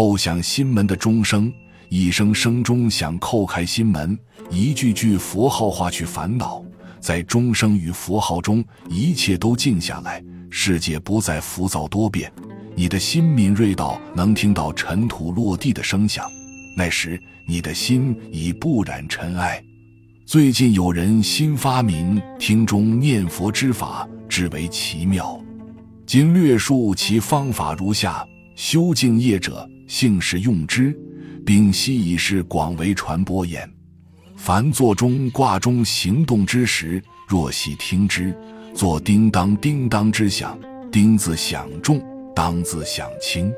叩响心门的钟声，一声声钟响叩开心门，一句句佛号化去烦恼。在钟声与佛号中，一切都静下来，世界不再浮躁多变。你的心敏锐到能听到尘土落地的声响，那时你的心已不染尘埃。最近有人新发明听钟念佛之法，至为奇妙。今略述其方法如下：修静业者，幸是用之，并悉以是广为传播焉。凡座中挂钟行动之时，若细听之，作叮当叮当之响，叮字响重，当字响轻，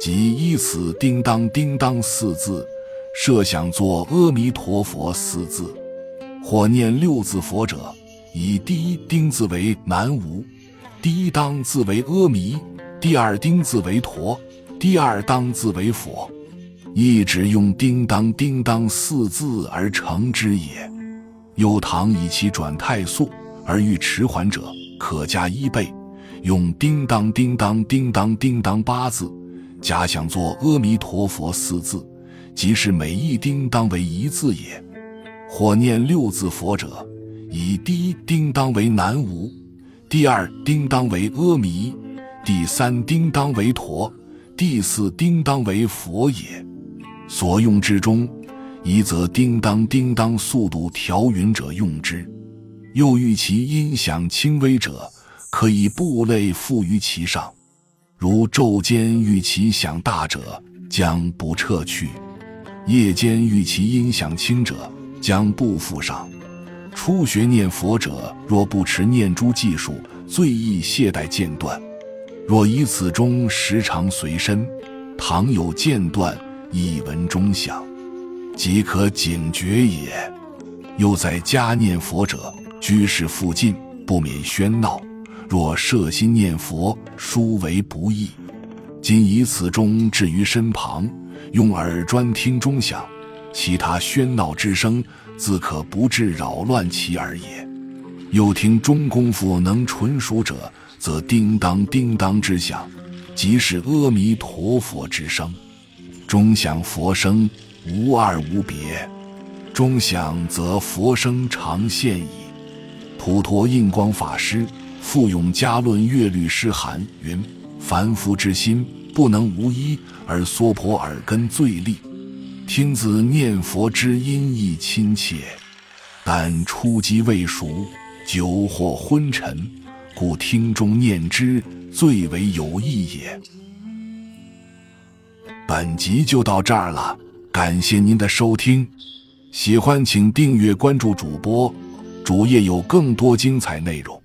即依此叮当叮当四字，设想作阿弥陀佛四字。或念六字佛者，以第一丁字为南无，第一当字为阿弥，第二丁字为陀，第二当字为佛。一直用叮当叮当四字而成之也。有唐以其转太速而欲迟缓者，可加一倍，用叮当叮当叮当叮当八字，假想作阿弥陀佛四字，即是每一叮当为一字也。或念六字佛者，以第一叮当为南无，第二叮当为阿弥，第三叮当为陀，第四叮当为佛也。所用之中，一则叮当叮当速度调匀者用之；又欲其音响轻微者，可以部类附于其上。如昼间欲其响大者，将不撤去；夜间欲其音响轻者，将不附上。初学念佛者，若不持念珠技术，最易懈怠间断。若以此钟时常随身，倘有间断。一闻钟响，即可警觉也。又在家念佛者，居室附近不免喧闹。若摄心念佛，殊为不易。今以此钟置于身旁，用耳专听钟响，其他喧闹之声，自可不致扰乱其耳也。又听钟功夫能纯熟者，则叮当叮当之响，即是阿弥陀佛之声。钟响佛声无二无别，钟响则佛声常现矣。普陀印光法师复咏家论乐律诗函云：凡夫之心不能无一，而娑婆耳根最利。听自念佛之音亦亲切，但初机未熟，久或昏沉，故听中念之最为有益也。本集就到这儿了，感谢您的收听，喜欢请订阅关注主播，主页有更多精彩内容。